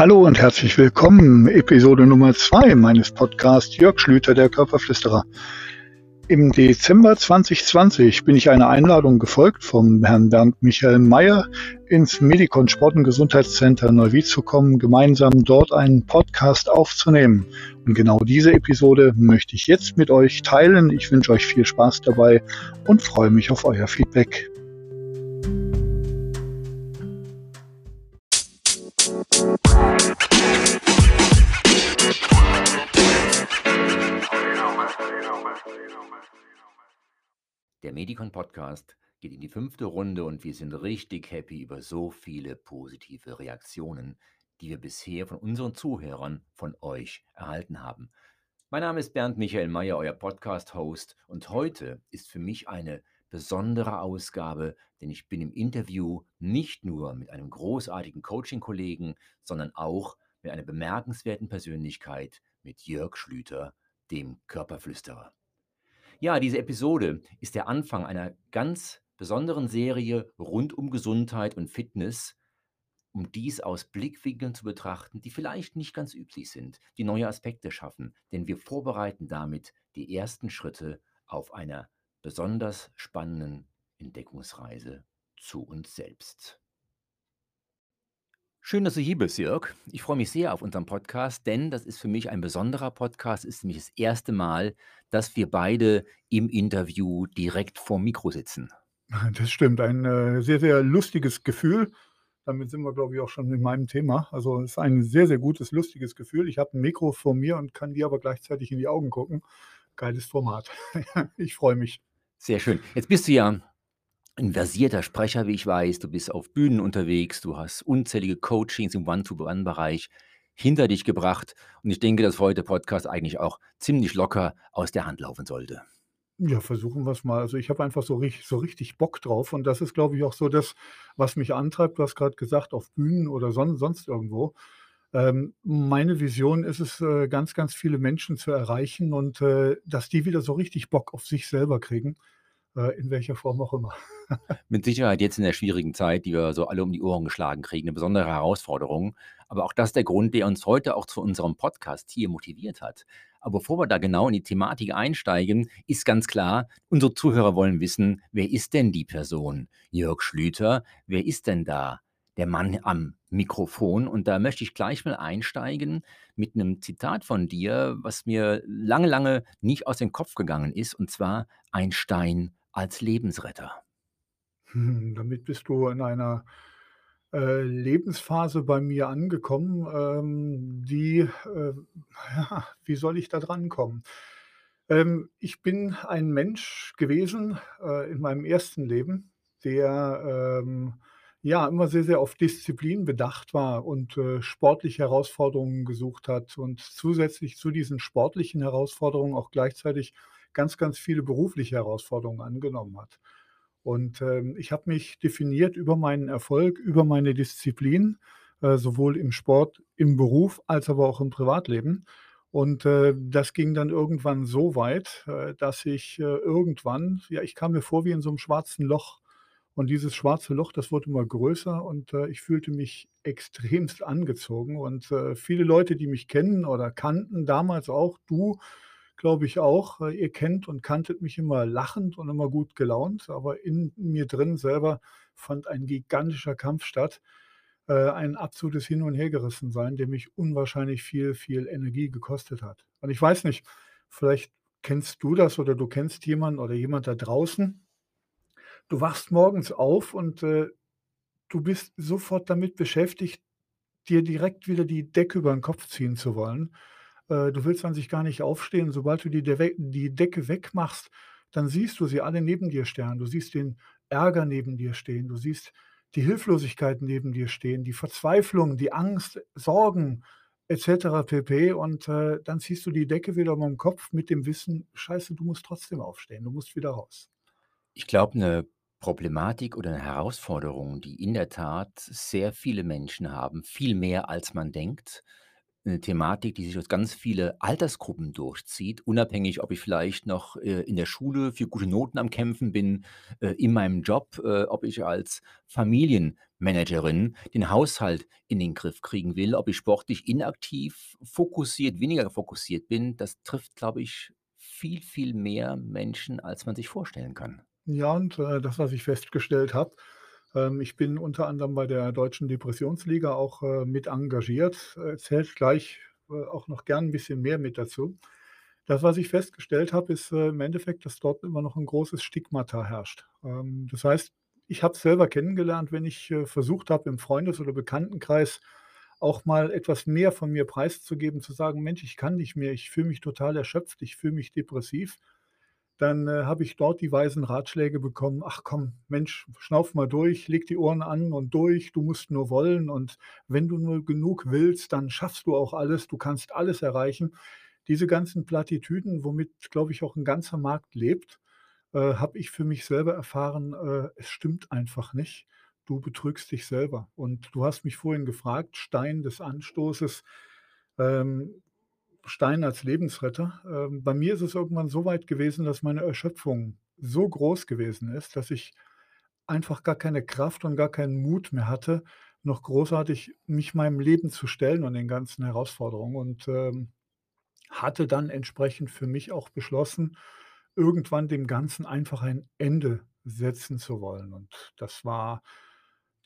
Hallo und herzlich willkommen. Episode Nummer zwei meines Podcasts Jörg Schlüter, der Körperflüsterer. Im Dezember 2020 bin ich einer Einladung gefolgt vom Herrn Bernd Michael Mayer ins Medikon Sport- und Gesundheitscenter Neuwied zu kommen, gemeinsam dort einen Podcast aufzunehmen. Und genau diese Episode möchte ich jetzt mit euch teilen. Ich wünsche euch viel Spaß dabei und freue mich auf euer Feedback. Der Medikon Podcast geht in die fünfte Runde und wir sind richtig happy über so viele positive Reaktionen, die wir bisher von unseren Zuhörern, von euch erhalten haben. Mein Name ist Bernd Michael Mayer, euer Podcast-Host und heute ist für mich eine besondere Ausgabe, denn ich bin im Interview nicht nur mit einem großartigen Coaching-Kollegen, sondern auch mit einer bemerkenswerten Persönlichkeit, mit Jörg Schlüter, dem Körperflüsterer. Ja, diese Episode ist der Anfang einer ganz besonderen Serie rund um Gesundheit und Fitness, um dies aus Blickwinkeln zu betrachten, die vielleicht nicht ganz üblich sind, die neue Aspekte schaffen, denn wir vorbereiten damit die ersten Schritte auf einer besonders spannenden Entdeckungsreise zu uns selbst. Schön, dass du hier bist, Jörg. Ich freue mich sehr auf unseren Podcast, denn das ist für mich ein besonderer Podcast. Es ist nämlich das erste Mal, dass wir beide im Interview direkt vorm Mikro sitzen. Das stimmt, ein äh, sehr, sehr lustiges Gefühl. Damit sind wir, glaube ich, auch schon in meinem Thema. Also es ist ein sehr, sehr gutes, lustiges Gefühl. Ich habe ein Mikro vor mir und kann dir aber gleichzeitig in die Augen gucken. Geiles Format. ich freue mich. Sehr schön. Jetzt bist du ja ein versierter Sprecher, wie ich weiß. Du bist auf Bühnen unterwegs, du hast unzählige Coachings im One-to-One-Bereich hinter dich gebracht. Und ich denke, dass heute Podcast eigentlich auch ziemlich locker aus der Hand laufen sollte. Ja, versuchen wir es mal. Also ich habe einfach so richtig, so richtig Bock drauf. Und das ist, glaube ich, auch so das, was mich antreibt. Du hast gerade gesagt, auf Bühnen oder son sonst irgendwo. Ähm, meine Vision ist es, äh, ganz, ganz viele Menschen zu erreichen und äh, dass die wieder so richtig Bock auf sich selber kriegen. Äh, in welcher Form auch immer. Mit Sicherheit jetzt in der schwierigen Zeit, die wir so alle um die Ohren geschlagen kriegen, eine besondere Herausforderung. Aber auch das ist der Grund, der uns heute auch zu unserem Podcast hier motiviert hat. Aber bevor wir da genau in die Thematik einsteigen, ist ganz klar, unsere Zuhörer wollen wissen, wer ist denn die Person? Jörg Schlüter, wer ist denn da der Mann am Mikrofon? Und da möchte ich gleich mal einsteigen mit einem Zitat von dir, was mir lange, lange nicht aus dem Kopf gegangen ist, und zwar ein Stein als Lebensretter. Hm, damit bist du in einer, äh, Lebensphase bei mir angekommen, ähm, die, äh ja, wie soll ich da drankommen? Ähm, ich bin ein Mensch gewesen, äh, in meinem ersten Leben, der, ähm, ja, immer sehr, sehr auf Disziplin bedacht war und, äh, sportliche Herausforderungen gesucht hat und zusätzlich zu diesen sportlichen Herausforderungen auch gleichzeitig ganz, ganz viele berufliche Herausforderungen angenommen hat. Und, ähm, ich habe mich definiert über meinen Erfolg, über meine Disziplin, äh, sowohl im Sport, im Beruf als aber auch im Privatleben. Und, äh, das ging dann irgendwann so weit, äh, dass ich, äh, irgendwann ja, ich kam mir vor wie in so einem schwarzen Loch. Und dieses schwarze Loch, das wurde immer größer und, äh, ich fühlte mich extremst angezogen. Und, äh, viele Leute, die mich kennen oder kannten damals auch, du glaube ich auch. Äh, ihr kennt und kanntet mich immer lachend und immer gut gelaunt, aber in mir drin selber fand ein gigantischer Kampf statt, äh, ein absolutes Hin und Hergerissensein, der mich unwahrscheinlich viel, viel Energie gekostet hat. Und ich weiß nicht, vielleicht kennst du das oder du kennst jemanden oder jemand da draußen. Du wachst morgens auf und, äh, du bist sofort damit beschäftigt, dir direkt wieder die Decke über den Kopf ziehen zu wollen. Äh, du willst an sich gar nicht aufstehen. Sobald du die De die Decke wegmachst, dann siehst du sie alle neben dir stehen. Du siehst den Ärger neben dir stehen. Du siehst die Hilflosigkeit neben dir stehen, die Verzweiflung, die Angst, Sorgen et cetera pp. Und, äh, dann ziehst du die Decke wieder über den Kopf mit dem Wissen: „Scheiße, du musst trotzdem aufstehen. Du musst wieder raus.“ Ich glaube, eine Problematik oder eine Herausforderung, die in der Tat sehr viele Menschen haben, viel mehr als man denkt. 'Ne Thematik, die sich durch ganz viele Altersgruppen durchzieht, unabhängig, ob ich vielleicht noch, äh, in der Schule für gute Noten am Kämpfen bin, äh, in meinem Job, äh, ob ich als Familienmensch Managerin den Haushalt in den Griff kriegen will, ob ich sportlich inaktiv, fokussiert, weniger fokussiert bin, das trifft, glaube ich, viel, viel mehr Menschen, als man sich vorstellen kann. Ja, und, äh, das, was ich festgestellt habe ähm, ich bin unter anderem bei der Deutschen Depressionsliga auch, äh, mit engagiert, ich gleich, äh, auch noch gern 'n bisschen mehr mit dazu. Das, was ich festgestellt habe, ist, im Endeffekt, dass dort immer noch 'n großes Stigmata herrscht. Ähm, das heißt, ich habe es selber kennengelernt, wenn ich, versucht habe, im Freundes oder Bekanntenkreis auch mal etwas mehr von mir preiszugeben, zu sagen: „Mensch, ich kann nicht mehr, ich fühle mich total erschöpft, ich fühle mich depressiv.“ Dann, äh, habe ich dort die weisen Ratschläge bekommen: „Ach komm, Mensch, schnauf mal durch, leg die Ohren an und durch, du musst nur wollen und wenn du nur genug willst, dann schaffst du auch alles, du kannst alles erreichen.“ Diese ganzen Plattitüden, womit, glaube ich, auch 'n ganzer Markt lebt, äh, habe ich für mich selber erfahren, äh, es stimmt einfach nicht. Du betrügst dich selber. Und du hast mich vorhin gefragt, Stein des Anstoßes, ähm, Stein als Lebensretter. Ähm, bei mir ist es irgendwann so weit gewesen, dass meine Erschöpfung so groß gewesen ist, dass ich einfach gar keine Kraft und gar keinen Mut mehr hatte, noch großartig mich meinem Leben zu stellen und den ganzen Herausforderungen und, ähm, hatte dann entsprechend für mich auch beschlossen, irgendwann dem Ganzen einfach ein Ende setzen zu wollen. Und das war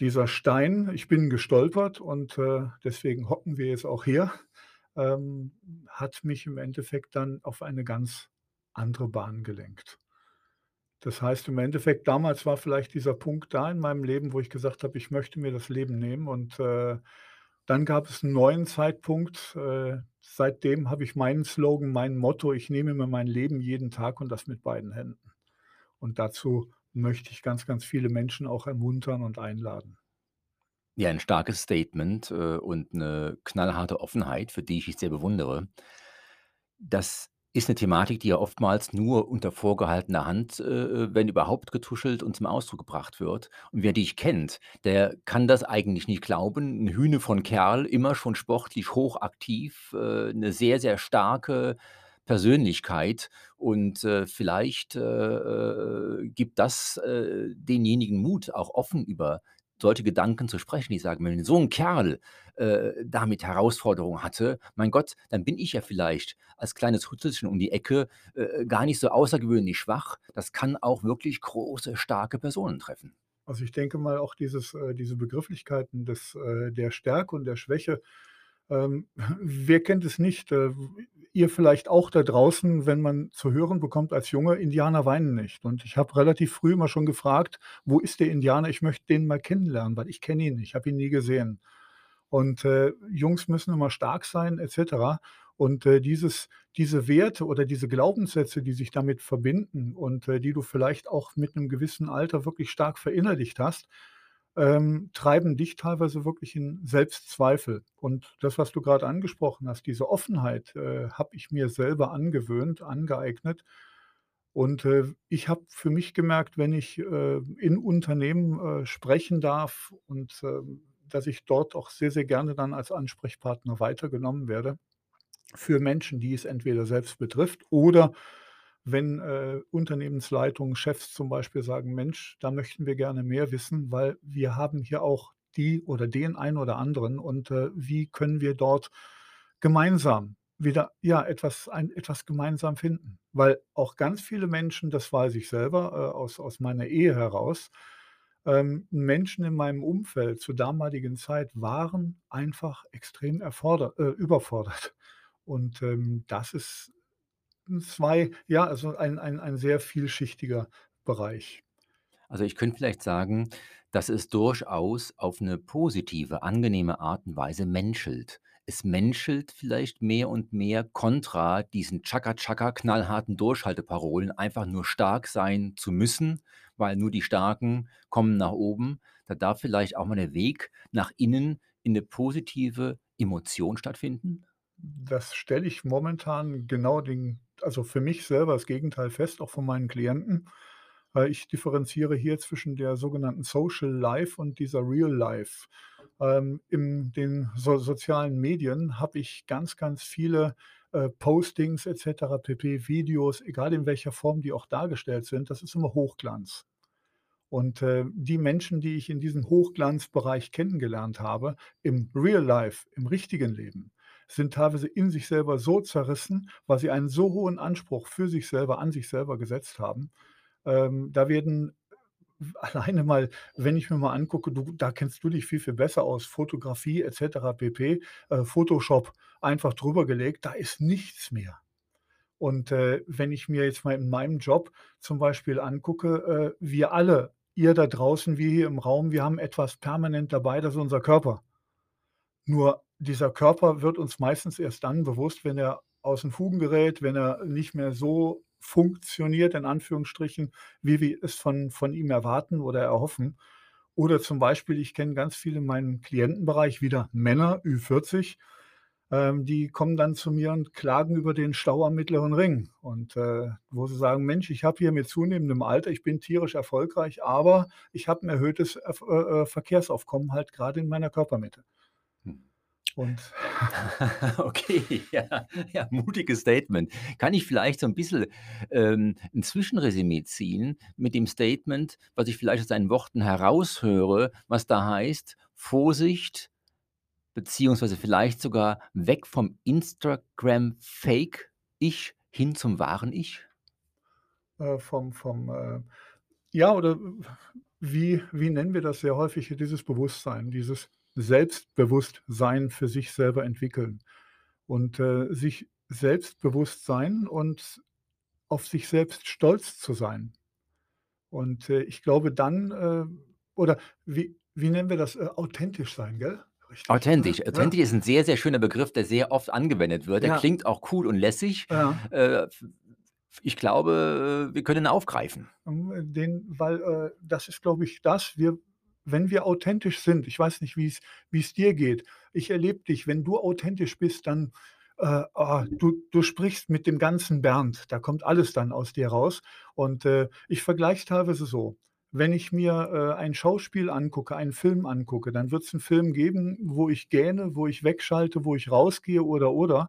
dieser Stein. Ich bin gestolpert und, äh, deswegen hocken wir jetzt auch hier, ähm, hat mich im Endeffekt dann auf eine ganz andere Bahn gelenkt. Das heißt im Endeffekt, damals war vielleicht dieser Punkt da in meinem Leben, wo ich gesagt habe: „Ich möchte mir das Leben nehmen.“ Und, äh, dann gab es 'n neuen Zeitpunkt. Äh, seitdem habe ich meinen Slogan, mein Motto: „Ich nehme mir mein Leben jeden Tag und das mit beiden Händen.“ Und dazu möchte ich ganz, ganz viele Menschen auch ermuntern und einladen. Ja, 'n starkes Statement, äh, und 'ne knallharte Offenheit, für die ich dich sehr bewundere. Das ist 'ne Thematik, die ja oftmals nur unter vorgehaltener Hand, äh, wenn überhaupt getuschelt und zum Ausdruck gebracht wird. Und wer dich kennt, der kann das eigentlich nicht glauben. 'N Hüne von Kerl, immer schon sportlich hochaktiv, äh, 'ne sehr, sehr starke Persönlichkeit und, äh, vielleicht, äh, äh, gibt das, äh, denjenigen Mut, auch offen über solche Gedanken zu sprechen. Die sagen: „Wenn so 'n Kerl, äh, damit Herausforderungen hatte, mein Gott, dann bin ich ja vielleicht als kleines Hutzelchen um die Ecke, äh, gar nicht so außergewöhnlich schwach.“ Das kann auch wirklich große, starke Personen treffen. Also, ich denke mal auch dieses äh, diese Begrifflichkeiten des äh, der Stärke und der Schwäche, ähm, wer kennt es nicht? Äh, ihr vielleicht auch da draußen, wenn man zu hören bekommt als Junge: „Indianer weinen nicht.“ Und ich habe relativ früh immer schon gefragt: „Wo ist der Indianer? Ich möchte den mal kennenlernen, weil ich kenne ihn nicht, ich habe ihn nie gesehen.“ Und, äh, Jungs müssen immer stark sein et cetera. Und, äh, dieses diese Werte oder diese Glaubenssätze, die sich damit verbinden und, äh, die du vielleicht auch mit 'nem gewissen Alter wirklich stark verinnerlicht hast, ähm, treiben dich teilweise wirklich in Selbstzweifel. Und das, was du grad angesprochen hast, diese Offenheit, äh, habe ich mir selber angewöhnt, angeeignet. Und, äh, ich habe für mich gemerkt, wenn ich, äh, in Unternehmen, äh, sprechen darf und, ähm, dass ich dort auch sehr, sehr gerne dann als Ansprechpartner weitergenommen werde für Menschen, die es entweder selbst betrifft oder wenn, äh, Unternehmensleitungen, Chefs zum Beispiel sagen: „Mensch, da möchten wir gerne mehr wissen, weil wir haben hier auch die oder den einen oder anderen und, äh, wie können wir dort gemeinsam wieder, ja, etwas ein etwas gemeinsam finden?“ Weil auch ganz viele Menschen, das weiß ich selber, äh, aus aus meiner Ehe heraus, ähm, Menschen in meinem Umfeld zur damaligen Zeit waren einfach extrem äh, überfordert. Und, ähm, das ist 2 ja, also, ein ein ein sehr vielschichtiger Bereich. Also, ich könnte vielleicht sagen, dass es durchaus auf 'ne positive, angenehme Art und Weise menschelt. Es menschelt vielleicht mehr und mehr kontra diesen Tschaka knallharten Durchhalteparolen, einfach nur stark sein zu müssen, weil nur die Starken kommen nach oben. Da darf vielleicht auch mal der Weg nach innen in 'ne positive Emotion stattfinden? Das stelle ich momentan genau den also, für mich selber das Gegenteil fest, auch von meinen Klienten. Weil ich differenziere hier zwischen der sogenannten Social Life und dieser Real Life. Ähm, in den so sozialen Medien habe ich ganz, ganz viele, äh, Postings et cetera pp, Videos, egal in welcher Form die auch dargestellt sind, das ist immer Hochglanz. Und, äh, die Menschen, die ich in diesem Hochglanzbereich kennengelernt habe, im Real Life, im richtigen Leben, sind teilweise in sich selber so zerrissen, weil sie einen so hohen Anspruch für sich selber an sich selber gesetzt haben. Ähm, da werden alleine mal, wenn ich mir mal angucke, du da kennst du dich viel, viel besser aus, Fotografie et cetera pp. Äh, Photoshop einfach drüber gelegt, da ist nichts mehr. Und, äh, wenn ich mir jetzt mal in meinem Job zum Beispiel angucke, äh, wir alle, ihr da draußen, wir hier im Raum, wir haben etwas permanent dabei, das ist unser Körper. Nur dieser Körper wird uns meistens erst dann bewusst, wenn er aus den Fugen gerät, wenn er nicht mehr so funktioniert, in Anführungsstrichen, wie wir es von von ihm erwarten oder erhoffen. Oder zum Beispiel, ich kenne ganz viele in meinem Klientenbereich, wieder Männer, Ü40, ähm, die kommen dann zu mir und klagen über den Stau am Mittleren Ring und, äh, wo sie sagen: „Mensch, ich habe hier mit zunehmendem Alter ich bin tierisch erfolgreich, aber ich habe 'n erhöhtes äh, äh, Verkehrsaufkommen halt grade in meiner Körpermitte.“ Hm. Und Okay, ja, ja, mutiges Statement. Kann ich vielleicht so 'n bisschen, ähm, 'n Zwischenresümee ziehen mit dem Statement, was ich vielleicht aus deinen Worten heraushöre, was da heißt: „Vorsicht, beziehungsweise vielleicht sogar weg vom Instagram-Fake-Ich hin zum wahren Ich?“ Äh, vom vom, äh ja, oder wie wie nennen wir das sehr häufig, dieses Bewusstsein, dieses Selbstbewusstsein für sich selber entwickeln und, äh, sich selbstbewusst sein und auf sich selbst stolz zu sein. Und, äh, ich glaube dann, äh oder wie wie nennen wir das? Äh, authentisch sein, gell? Richtig? Authentisch. Ja. Authentisch ist 'n sehr, sehr schöner Begriff, der sehr oft angewendet wird. Der Ja. klingt auch cool und lässig. Ja. Äh, ich glaube, äh, wir können ihn aufgreifen. Hm, den weil, das ist, glaube ich, das wir wenn wir authentisch sind ich weiß nicht, wie's wie's dir geht. Ich erlebe dich, wenn du authentisch bist, dann, äh, ah, du du sprichst mit dem ganzen Bernd. Da kommt alles dann aus dir raus. Und, äh, ich vergleiche es teilweise so: Wenn ich mir, äh, ein Schauspiel angucke, einen Film angucke, dann wird's 'n Film geben, wo ich gähne, wo ich wegschalte, wo ich rausgehe oder, oder.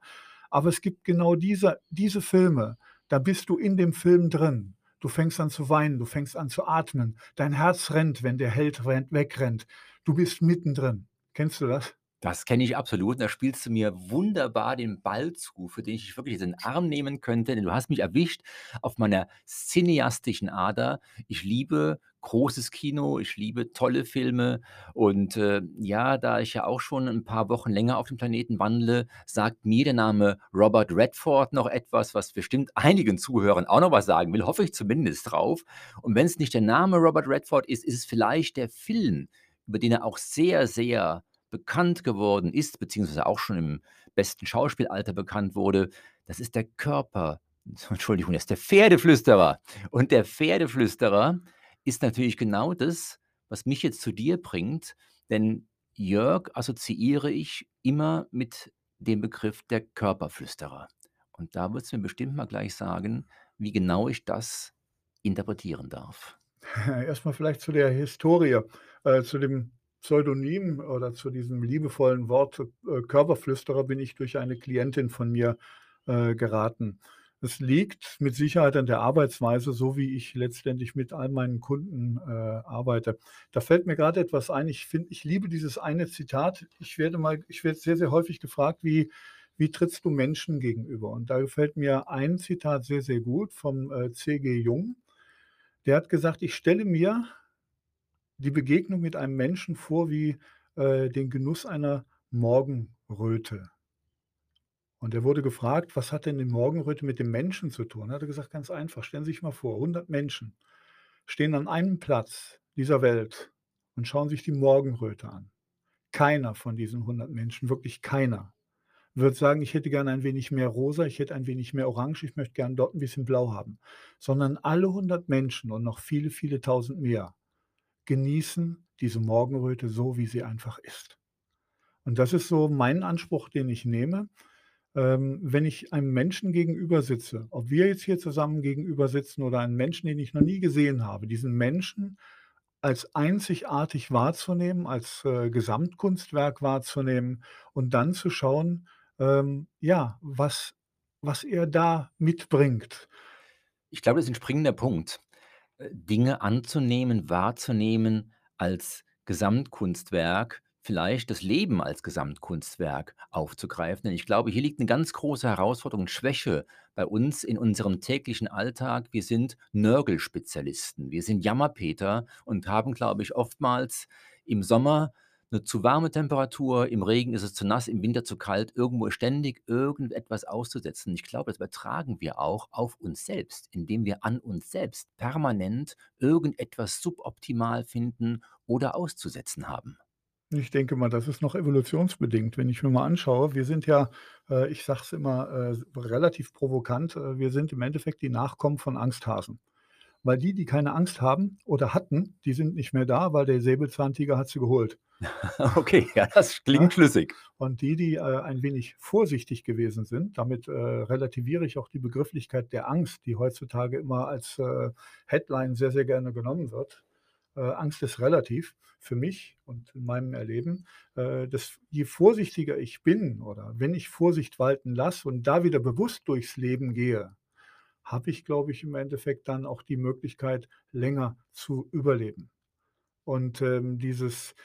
Aber es gibt genau diese diese Filme, da bist du in dem Film drin. Du fängst an zu weinen, du fängst an zu atmen. Dein Herz rennt, wenn der Held rennt wegrennt. Du bist mittendrin. Kennst du das? Das kenne ich absolut. Da spielst du mir wunderbar den Ball zu, für den ich wirklich den Arm nehmen könnte, denn du hast mich erwischt auf meiner cineastischen Ader. Ich liebe großes Kino, ich liebe tolle Filme und, äh, ja, da ich ja auch schon 'n paar Wochen länger auf dem Planeten wandle, sagt mir der Name Robert Redford noch etwas, was bestimmt einigen Zuhörern auch noch was sagen will, hoffe ich zumindest drauf. Und wenn's nicht der Name Robert Redford ist, ist es vielleicht der Film, über den er auch sehr, sehr bekannt geworden ist, beziehungsweise auch schon im besten Schauspielalter bekannt wurde. Das ist der Körper Entschuldigung, das ist der Pferdeflüsterer. Und der Pferdeflüsterer ist natürlich genau das, was mich jetzt zu dir bringt, denn Jörg assoziiere ich immer mit dem Begriff der Körperflüsterer. Und da wirst du mir bestimmt mal gleich sagen, wie genau ich das interpretieren darf. Erst mal vielleicht zu der Historie, äh, zu dem Pseudonym oder zu diesem liebevollen Wort, äh, Körperflüsterer bin ich durch eine Klientin von mir, äh, geraten. Es liegt mit Sicherheit an der Arbeitsweise, so wie ich letztendlich mit all meinen Kunden, äh, arbeite. Da fällt mir grade etwas ein. Ich finde ich liebe dieses eine Zitat. Ich werde mal ich werde sehr, sehr häufig gefragt: „Wie wie trittst du Menschen gegenüber?“ Und da gefällt mir ein Zitat sehr, sehr gut vom, äh, C.G. Jung. Der hat gesagt: „Ich stelle mir die Begegnung mit einem Menschen vor wie, äh, den Genuss einer Morgenröte.“ Und er wurde gefragt: „Was hat denn die Morgenröte mit dem Menschen zu tun?“ Hat er gesagt: „Ganz einfach. Stellen Sie sich mal vor, 100 Menschen stehen an einem Platz dieser Welt und schauen sich die Morgenröte an. Keiner von diesen 100 Menschen, wirklich keiner, wird sagen: „Ich hätte gerne ein wenig mehr rosa, ich hätte ein wenig mehr orange, ich möchte gern dort 'n bisschen blau haben.“ Sondern alle 100 Menschen und noch viele, viele Tausend mehr genießen diese Morgenröte so, wie sie einfach ist. Und das ist so mein Anspruch, den ich nehme. Ähm, wenn ich einem Menschen gegenüber sitze, ob wir jetzt hier zusammen gegenüber sitzen oder einen Menschen, den ich noch nie gesehen habe, diesen Menschen als einzigartig wahrzunehmen, als, äh, Gesamtkunstwerk wahrzunehmen und dann zu schauen, ähm, ja, was was er da mitbringt. Ich glaube, das ist 'n springender Punkt. Äh, Dinge anzunehmen, wahrzunehmen als Gesamtkunstwerk, vielleicht das Leben als Gesamtkunstwerk aufzugreifen. Denn ich glaube, hier liegt 'ne ganz große Herausforderung und Schwäche bei uns in unserem täglichen Alltag. Wir sind Nörgelspezialisten. Wir sind Jammerpeter und haben, glaube ich, oftmals im Sommer 'ne zu warme Temperatur, im Regen ist es zu nass, im Winter zu kalt, irgendwo ständig irgendetwas auszusetzen. Ich glaube, das übertragen wir auch auf uns selbst, indem wir an uns selbst permanent irgendetwas suboptimal finden oder auszusetzen haben. Ich denke mal, das ist noch evolutionsbedingt. Wenn ich mir mal anschaue, wir sind ja, äh, ich sage es immer, äh, relativ provokant, äh, wir sind im Endeffekt die Nachkommen von Angsthasen. Weil die, die keine Angst haben oder hatten, die sind nicht mehr da, weil der Säbelzahntiger hat sie geholt. Okay, ja, das klingt schlüssig. Und die, die, äh, ein wenig vorsichtig gewesen sind, damit, äh, relativiere ich auch die Begrifflichkeit der Angst, die heutzutage immer als, äh, Headline sehr, sehr gerne genommen wird. Äh, Angst ist relativ für mich und in meinem Erleben. Äh, das je vorsichtiger ich bin oder wenn ich Vorsicht walten lasse und da wieder bewusst durchs Leben gehe, habe ich, glaube ich, im Endeffekt dann auch die Möglichkeit, länger zu überleben. Und, ähm, dieses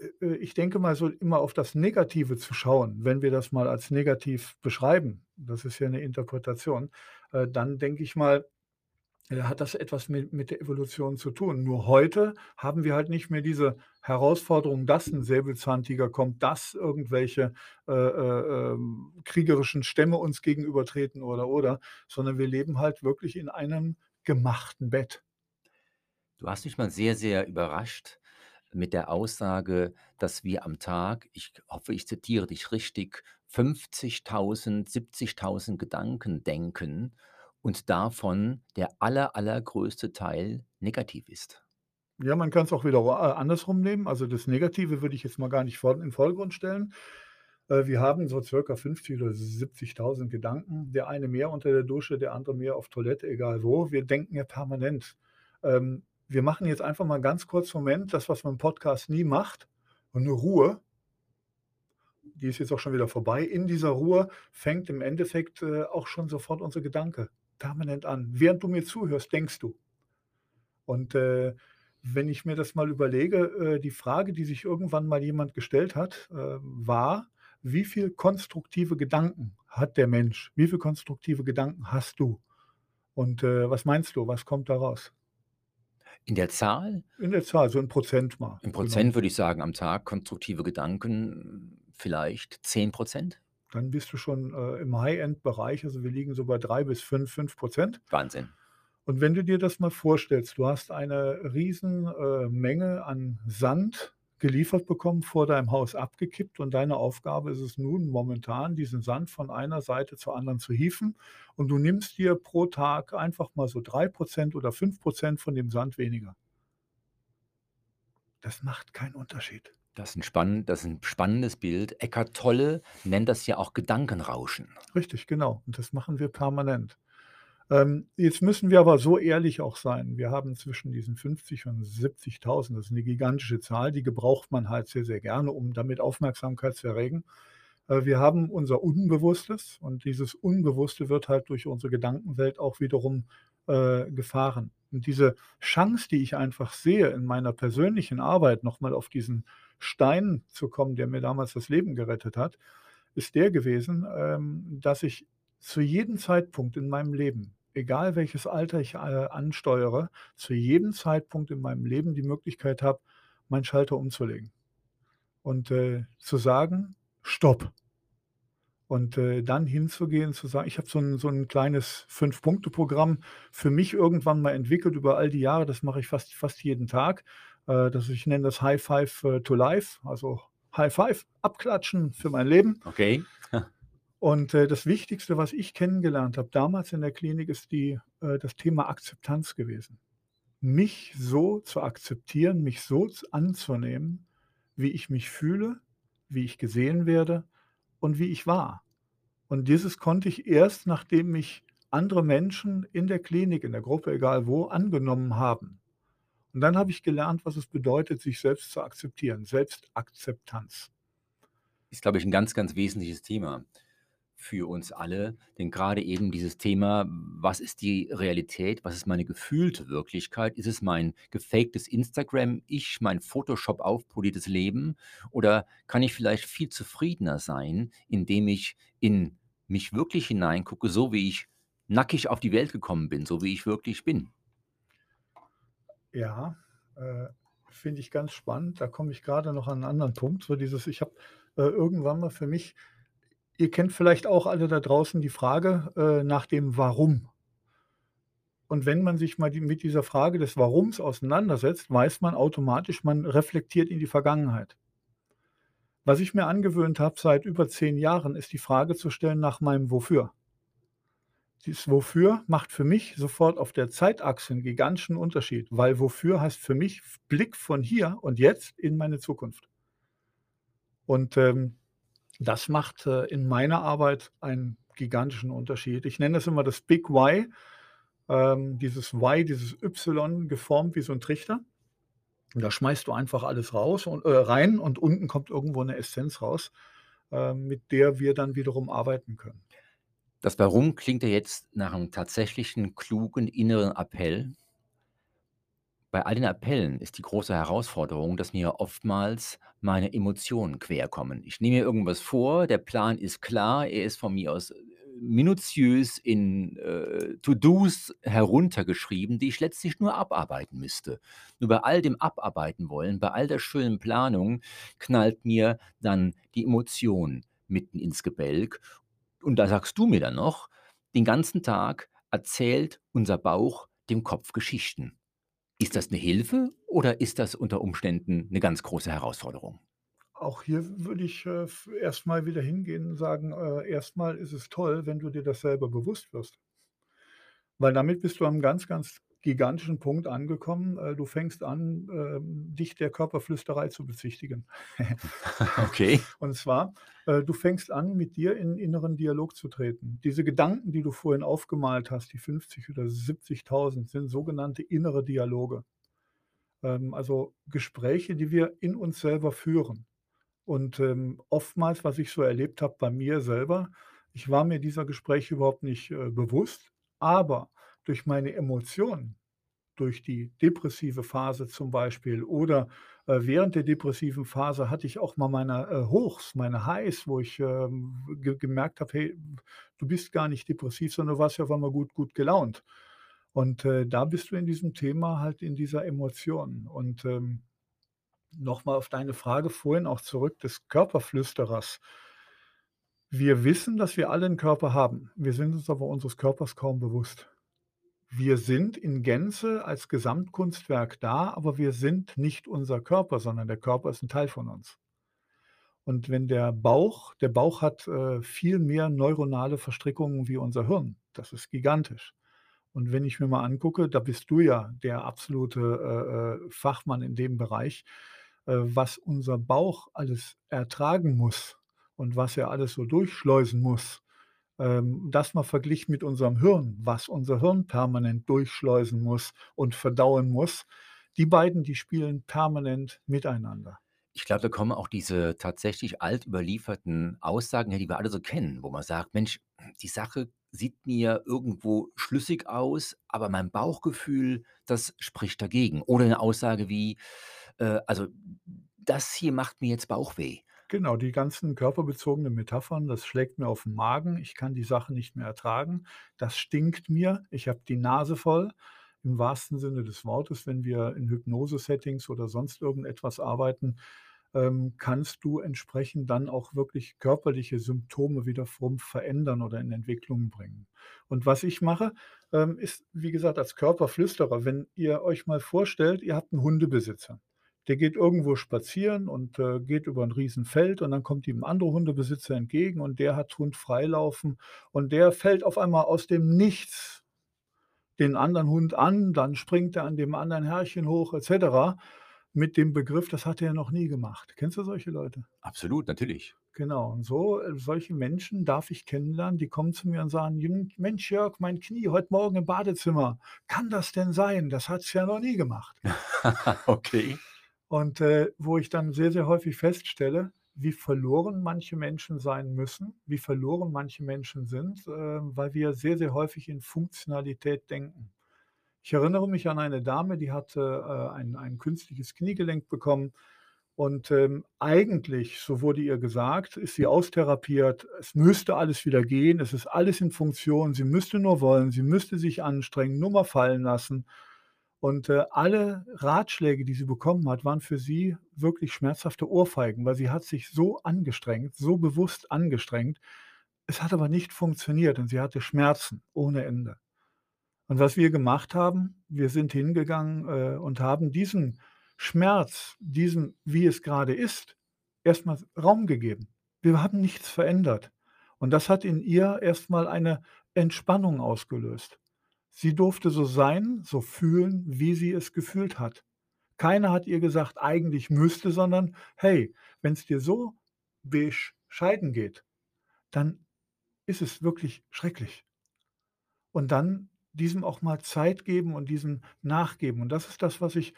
äh, äh, äh, ich denke mal so immer auf das Negative zu schauen, wenn wir das mal als negativ beschreiben, das ist ja 'ne Interpretation, äh, dann denke ich mal, äh, hat das etwas mit mit der Evolution zu tun. Nur heute haben wir halt nicht mehr diese Herausforderung, dass 'n Säbelzahntiger kommt, dass irgendwelche, äh, äh, ähm, kriegerischen Stämme uns gegenübertreten oder, oder, sondern wir leben halt wirklich in einem gemachten Bett. Du hast mich mal sehr, sehr überrascht mit der Aussage, dass wir am Tag, ich hoffe, ich zitiere dich richtig, 50.000, 70.000 Gedanken denken und davon der aller, allergrößte Teil negativ ist. Ja, man kann's auch wieder äh, andersrum nehmen. Also, das Negative würde ich jetzt mal gar nicht in den Vordergrund stellen. Äh, wir haben so circa 50 oder 70.000 Gedanken. Der eine mehr unter der Dusche, der andere mehr auf Toilette, egal wo. Wir denken ja permanent. Ähm, wir machen jetzt einfach mal ganz kurz Moment, das, was man im Podcast nie macht und 'ne Ruhe. Die ist jetzt auch schon wieder vorbei. In dieser Ruhe fängt im Endeffekt, äh, auch schon sofort unser Gedanke permanent an. Während du mir zuhörst, denkst du. Und, äh, wenn ich mir das mal überlege, äh, die Frage, die sich irgendwann mal jemand gestellt hat, äh, war: „Wie viel konstruktive Gedanken hat der Mensch? Wie viel konstruktive Gedanken hast du?“ Und, äh, was meinst du, was kommt da raus? In der Zahl? In der Zahl, so in Prozent mal In genommen. Prozent würde ich sagen, am Tag konstruktive Gedanken vielleicht 10 %. Dann bist du schon, äh, im High-End-Bereich. Also, wir liegen so bei 3 bis 5, 5 %. Wahnsinn. Und wenn du dir das mal vorstellst, du hast eine riesen, äh, Menge an Sand geliefert bekommen, vor deinem Haus abgekippt und deine Aufgabe ist es nun momentan, diesen Sand von einer Seite zur anderen zu hieven und du nimmst dir pro Tag einfach mal so 3 % oder 5 % von dem Sand weniger. Das macht keinen Unterschied. Das 'n spann das 'n spannendes Bild. Eckhart Tolle nennt das ja auch Gedankenrauschen. Richtig, genau. Und das machen wir permanent. Ähm, jetzt müssen wir aber so ehrlich auch sein. Wir haben zwischen diesen 50 und 70.000 das ist 'ne gigantische Zahl, die gebraucht man halt sehr, sehr gerne, um damit Aufmerksamkeit zu erregen. Äh, wir haben unser Unbewusstes und dieses Unbewusste wird halt durch unsere Gedankenwelt auch wiederum, äh, gefahren. Und diese Chance, die ich einfach sehe in meiner persönlichen Arbeit, noch mal auf diesen Stein zu kommen, der mir damals das Leben gerettet hat, ist der gewesen, ähm, dass ich zu jedem Zeitpunkt in meinem Leben, egal welches Alter ich, äh, ansteuere, zu jedem Zeitpunkt in meinem Leben die Möglichkeit habe, meinen Schalter umzulegen. Und, äh, zu sagen: „Stopp!“ Und, äh, dann hinzugehen, zu sagen ich habe so 'n so 'n kleines Fünf-Punkte-Programm für mich irgendwann mal entwickelt über all die Jahre. Das mache ich fast fast jeden Tag. Äh, das ich nenne das „High Five, äh, to Life“, also High Five, abklatschen für mein Leben. Okay. Und, äh, das Wichtigste, was ich kennengelernt habe damals in der Klinik, ist die äh, das Thema Akzeptanz gewesen. Mich so zu akzeptieren, mich so anzunehmen, wie ich mich fühle, wie ich gesehen werde und wie ich war. Und dieses konnte ich erst, nachdem mich andere Menschen in der Klinik, in der Gruppe, egal wo, angenommen haben. Und dann habe ich gelernt, was es bedeutet, sich selbst zu akzeptieren, Selbstakzeptanz. Ist, glaube ich, 'n ganz, ganz wesentliches Thema. für uns alle, denn gerade eben dieses Thema: „Was ist die Realität? Was ist meine gefühlte Wirklichkeit? Ist es mein gefaktes Instagram-Ich, mein Photoshop aufpoliertes Leben oder kann ich vielleicht viel zufriedener sein, indem ich in mich wirklich hineingucke, so wie ich nackig auf die Welt gekommen bin, so wie ich wirklich bin?“ Ja, äh, finde ich ganz spannend. Da komme ich grade noch an 'n anderen Punkt, so dieses ich habe, äh, irgendwann mal für mich ihr kennt vielleicht auch alle da draußen die Frage, äh, nach dem Warum. Und wenn man sich mal die mit dieser Frage des Warums auseinandersetzt, weiß man automatisch, man reflektiert in die Vergangenheit. Was ich mir angewöhnt habe seit über 10 Jahren, ist die Frage zu stellen nach meinem Wofür. Dieses Wofür macht für mich sofort auf der Zeitachse 'n gigantischen Unterschied, weil Wofür heißt für mich Blick von hier und jetzt in meine Zukunft. Und, ähm, das macht, äh, in meiner Arbeit einen gigantischen Unterschied. Ich nenne das immer das Big Why, ähm, dieses Why, dieses Y geformt wie so 'n Trichter. Und da schmeißt du einfach alles raus und äh, rein und unten kommt irgendwo 'ne Essenz raus, ähm, mit der wir dann wiederum arbeiten können. Das Warum klingt ja jetzt nach 'nem tatsächlichen klugen inneren Appell. Bei all den Appellen ist die große Herausforderung, dass mir oftmals meine Emotionen querkommen. Ich nehme mir irgendwas vor, der Plan ist klar, er ist von mir aus, äh, minutiös in, äh, To-dos heruntergeschrieben, die ich letztlich nur abarbeiten müsste. Nur bei all dem Abarbeiten wollen, bei all der schönen Planung knallt mir dann die Emotion mitten ins Gebälk. Und da sagst du mir dann noch: „Den ganzen Tag erzählt unser Bauch dem Kopf Geschichten.“ Ist das 'ne Hilfe oder ist das unter Umständen 'ne ganz große Herausforderung? Auch hier würde ich, äh, f erst mal wieder hingehen und sagen, äh, erst mal ist es toll, wenn du dir das selber bewusst wirst. Weil damit bist du am ganz, ganz gigantischen Punkt angekommen. Äh, du fängst an, ähm, dich der Körperflüsterei zu bezichtigen. Okay. Und zwar, äh, du fängst an, mit dir in inneren Dialog zu treten. Diese Gedanken, die du vorhin aufgemalt hast, die 50 oder 70.000 sind sogenannte innere Dialoge. Ähm, also Gespräche, die wir in uns selber führen. Und, ähm, oftmals, was ich so erlebt habe bei mir selber, ich war mir dieser Gespräche überhaupt nicht, äh, bewusst, aber durch meine Emotionen, durch die depressive Phase zum Beispiel oder, äh, während der depressiven Phase hatte ich auch mal meine, äh, Hochs, meine Highs, wo ich, ähm, ge gemerkt habe: „Hey, du bist gar nicht depressiv, sondern du warst ja auf einmal gut gut gelaunt.“ Und, äh, da bist du in diesem Thema halt in dieser Emotion. Und, ähm, noch mal auf deine Frage vorhin auch zurück des Körperflüsterers. Wir wissen, dass wir alle 'n Körper haben. Wir sind uns aber unseres Körpers kaum bewusst. Wir sind in Gänze als Gesamtkunstwerk da, aber wir sind nicht unser Körper, sondern der Körper ist 'n Teil von uns. Und wenn der Bauch der Bauch hat, äh, viel mehr neuronale Verstrickungen wie unser Hirn. Das ist gigantisch. Und wenn ich mir mal angucke, da bist du ja der absolute, äh, äh, Fachmann in dem Bereich, äh, was unser Bauch alles ertragen muss und was er alles so durchschleusen muss. Ähm, das mal verglichen mit unserem Hirn, was unser Hirn permanent durchschleusen muss und verdauen muss. Die beiden, die spielen permanent miteinander. Ich glaube, da kommen auch diese tatsächlich alt überlieferten Aussagen her, die wir alle so kennen, wo man sagt: „Mensch, die Sache sieht mir irgendwo schlüssig aus, aber mein Bauchgefühl, das spricht dagegen.“ Oder 'ne Aussage wie, äh: „Also, das hier macht mir jetzt Bauchweh.“ Genau, die ganzen körperbezogenen Metaphern, das schlägt mir auf 'n Magen. Ich kann die Sache nicht mehr ertragen. Das stinkt mir. Ich habe die Nase voll im wahrsten Sinne des Wortes. Wenn wir in Hypnose-Settings oder sonst irgendetwas arbeiten, ähm, kannst du entsprechend dann auch wirklich körperliche Symptome wiederum verändern oder in Entwicklung bringen. Und was ich mache, ähm, ist, wie gesagt, als Körperflüsterer, wenn ihr euch mal vorstellt, ihr habt 'n Hundebesitzer. Der geht irgendwo spazieren und, äh, geht über 'n Riesenfeld und dann kommt ihm 'n anderer Hundebesitzer entgegen und der hat Hund freilaufen und der fällt auf einmal aus dem Nichts den anderen Hund an, dann springt er an dem anderen Herrchen hoch et cetera mit dem Begriff, das hat er noch nie gemacht. Kennst du solche Leute? Absolut, natürlich. Genau, und so äh, solche Menschen darf ich kennenlernen, die kommen zu mir und sagen: „J Mensch Jörg, mein Knie heute Morgen im Badezimmer. Kann das denn sein? Das hat's ja noch nie gemacht.“ Okay. Und, äh, wo ich dann sehr, sehr häufig feststelle, wie verloren manche Menschen sein müssen, wie verloren manche Menschen sind, äh, weil wir sehr, sehr häufig in Funktionalität denken. Ich erinnere mich an eine Dame, die hatte, äh, ein ein künstliches Kniegelenk bekommen und, ähm, eigentlich, so wurde ihr gesagt, ist sie austherapiert. Es müsste alles wieder gehen. Es ist alles in Funktion. Sie müsste nur wollen. Sie müsste sich anstrengen, nur mal fallen lassen. Und, äh, alle Ratschläge, die sie bekommen hat, waren für sie wirklich schmerzhafte Ohrfeigen, weil sie hat sich so angestrengt, so bewusst angestrengt. Es hat aber nicht funktioniert und sie hatte Schmerzen ohne Ende. Und was wir gemacht haben, wir sind hingegangen, äh, und haben diesen Schmerz, diesem, wie es grade ist, erst mal Raum gegeben. Wir haben nichts verändert. Und das hat in ihr erst mal eine Entspannung ausgelöst. Sie durfte so sein, so fühlen, wie sie es gefühlt hat. Keiner hat ihr gesagt: „Eigentlich müsste“, sondern: „Hey, wenn's dir so bescheiden geht, dann ist es wirklich schrecklich.“ Und dann diesem auch mal Zeit geben und diesem nachgeben. Und das ist das, was ich,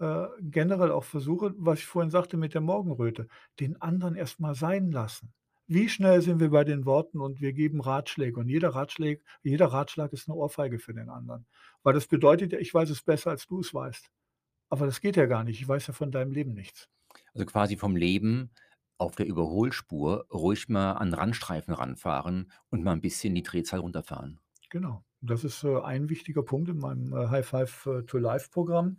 äh, generell auch versuche, was ich vorhin sagte mit der Morgenröte, den anderen erst mal sein lassen. Wie schnell sind wir bei den Worten und wir geben Ratschläge und jeder Ratschläg jeder Ratschlag ist 'ne Ohrfeige für den anderen. Weil das bedeutet ja, ich weiß es besser, als du es weißt. Aber das geht ja gar nicht. Ich weiß ja von deinem Leben nichts. Also, quasi vom Leben auf der Überholspur ruhig mal an Randstreifen ranfahren und mal 'n bisschen die Drehzahl runterfahren. Genau. Das ist, äh, ein wichtiger Punkt in meinem, äh, High Five, äh, to Life Programm,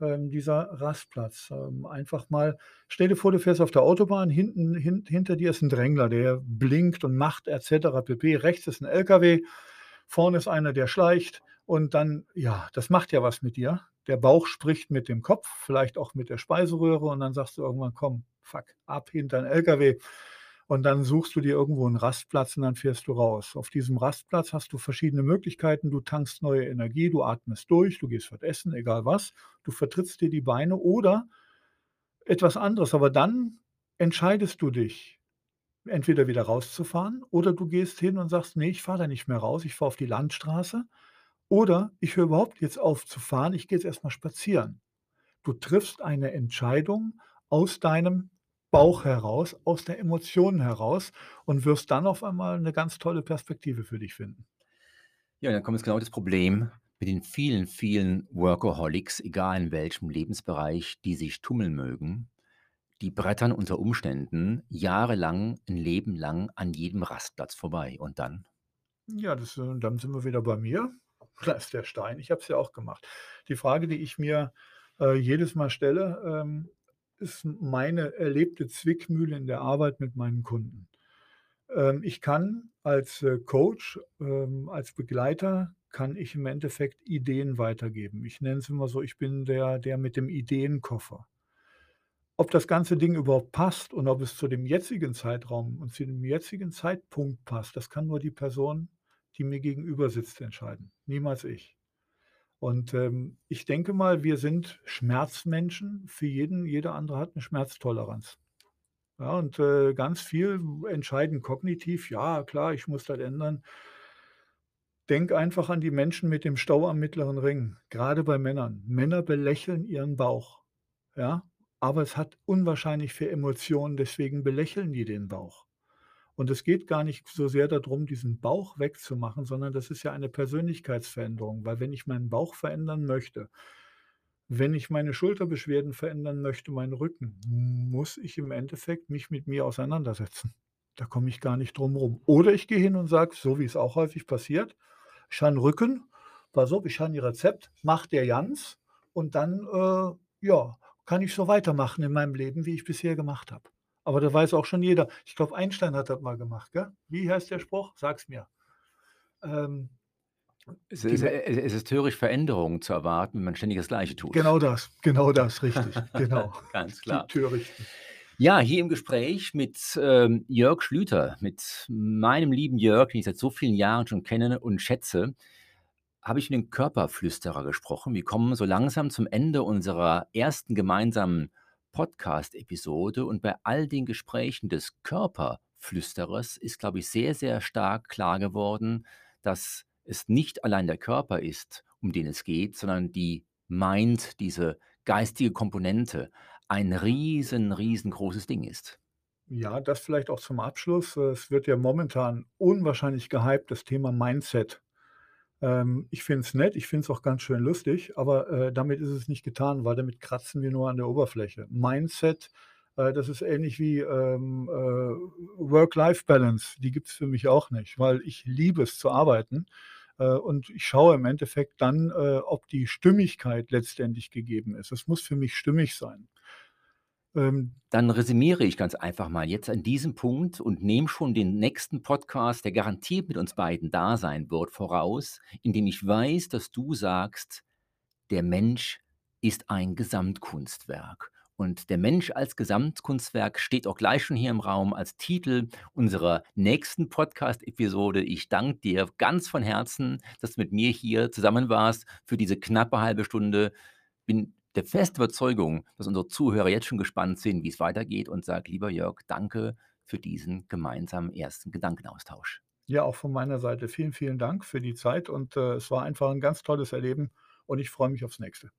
ähm, dieser Rastplatz. Ähm, einfach mal stell dir vor, du fährst auf der Autobahn, hinten hin hinter dir ist 'n Drängler, der blinkt und macht et cetera pp. Rechts ist 'n LKW, vorne ist einer, der schleicht und dann ja, das macht ja was mit dir. Der Bauch spricht mit dem Kopf, vielleicht auch mit der Speiseröhre und dann sagst du irgendwann: „Komm, fuck, ab hinter 'n LKW.“ Und dann suchst du dir irgendwo 'n Rastplatz und dann fährst du raus. Auf diesem Rastplatz hast du verschiedene Möglichkeiten. Du tankst neue Energie, du atmest durch, du gehst was essen, egal was. Du vertrittst dir die Beine oder etwas anderes. Aber dann entscheidest du dich, entweder wieder rauszufahren oder du gehst hin und sagst: „Ne, ich fahre da nicht mehr raus, ich fahre auf die Landstraße.“ Oder ich höre überhaupt jetzt auf zu fahren, ich gehe jetzt erst mal spazieren. Du triffst eine Entscheidung aus deinem Bauch heraus, aus der Emotion heraus und wirst dann auf einmal 'ne ganz tolle Perspektive für dich finden. Ja, dann kommt jetzt genau das Problem mit den vielen, vielen Workaholics, egal in welchem Lebensbereich die sich tummeln mögen. Die brettern unter Umständen jahrelang 'n Leben lang an jedem Rastplatz vorbei und dann? Ja, das äh, dann sind wir wieder bei mir. Da ist der Stein. Ich habe es ja auch gemacht. Die Frage, die ich mir, äh, jedes Mal stelle, ähm, ist meine erlebte Zwickmühle in der Arbeit mit meinen Kunden. Ähm, ich kann als, äh, Coach, ähm, als Begleiter kann ich im Endeffekt Ideen weitergeben. Ich nenne es immer so, ich bin der der mit dem Ideenkoffer. Ob das ganze Ding überhaupt passt und ob es zu dem jetzigen Zeitraum und zu dem jetzigen Zeitpunkt passt, das kann nur die Person, die mir gegenüber sitzt, entscheiden, niemals ich. Und, ähm, ich denke mal, wir sind Schmerzmenschen. Für jeden jeder andere hat 'ne Schmerztoleranz. Ja, und, äh, ganz viel entscheiden kognitiv: „Ja, klar, ich muss das ändern.“ Denk einfach an die Menschen mit dem Stau am Mittleren Ring, grade bei Männern. Männer belächeln ihren Bauch, ja? Aber es hat unwahrscheinlich viel Emotionen, deswegen belächeln die den Bauch. Und es geht gar nicht so sehr da drum, diesen Bauch wegzumachen, sondern das ist ja eine Persönlichkeitsveränderung, weil wenn ich meinen Bauch verändern möchte, wenn ich meine Schulterbeschwerden verändern möchte, meinen Rücken, muss ich im Endeffekt mich mit mir auseinandersetzen. Da komme ich gar nicht drum rum. Oder ich gehe hin und sage, so wie es auch häufig passiert: „Ich habe Rücken. Pass auf, ich habe 'n Rezept, macht der Janz und dann, äh, ja, kann ich so weitermachen in meinem Leben, wie ich bisher gemacht habe.“ Aber da weiß auch schon jeder. Ich glaube, Einstein hat das mal gemacht, gell? Wie heißt der Spruch? Sag's mir. Ähm, Es ist es ist töricht, Veränderungen zu erwarten, wenn man ständig das Gleiche tut. Genau das, genau das, richtig, genau. Ganz Die klar. Törichten. Ja, hier im Gespräch mit, ähm, Jörg Schlüter, mit meinem lieben Jörg, den ich seit so vielen Jahren schon kenne und schätze, habe ich mit dem Körperflüsterer gesprochen. Wir kommen so langsam zum Ende unserer ersten gemeinsamen Podcast-Episode und bei all den Gesprächen des Körperflüsterers ist, glaube ich, sehr, sehr stark klar geworden, dass es nicht allein der Körper ist, um den es geht, sondern die Mind, diese geistige Komponente ein riesen, riesengroßes Ding ist. Ja, das vielleicht auch zum Abschluss. Es wird ja momentan unwahrscheinlich gehypt, das Thema Mindset. Ähm, ich finde es nett, ich finde es auch ganz schön lustig, aber, äh, damit ist es nicht getan, weil damit kratzen wir nur an der Oberfläche. Mindset, äh, das ist ähnlich wie, ähm, äh, Work-Life-Balance. Die gibt's für mich auch nicht, weil ich liebe es zu arbeiten, äh, und ich schaue im Endeffekt dann, äh, ob die Stimmigkeit letztendlich gegeben ist. Es muss für mich stimmig sein. Ähm Dann resümiere ich ganz einfach mal jetzt an diesem Punkt und nehme schon den nächsten Podcast, der garantiert mit uns beiden da sein wird, voraus, indem ich weiß, dass du sagst: „Der Mensch ist ein Gesamtkunstwerk.“ Und der Mensch als Gesamtkunstwerk steht auch gleich schon hier im Raum als Titel unserer nächsten Podcast-Episode. Ich danke dir ganz von Herzen, dass du mit mir hier zusammen warst für diese knappe halbe Stunde. Bin der festen Überzeugung, dass unsere Zuhörer jetzt schon gespannt sind, wie's weitergeht und sage: „Lieber Jörg, danke für diesen gemeinsamen ersten Gedankenaustausch.“ Ja, auch von meiner Seite vielen, vielen Dank für die Zeit und, äh, es war einfach 'n ganz tolles Erleben und ich freue mich aufs Nächste.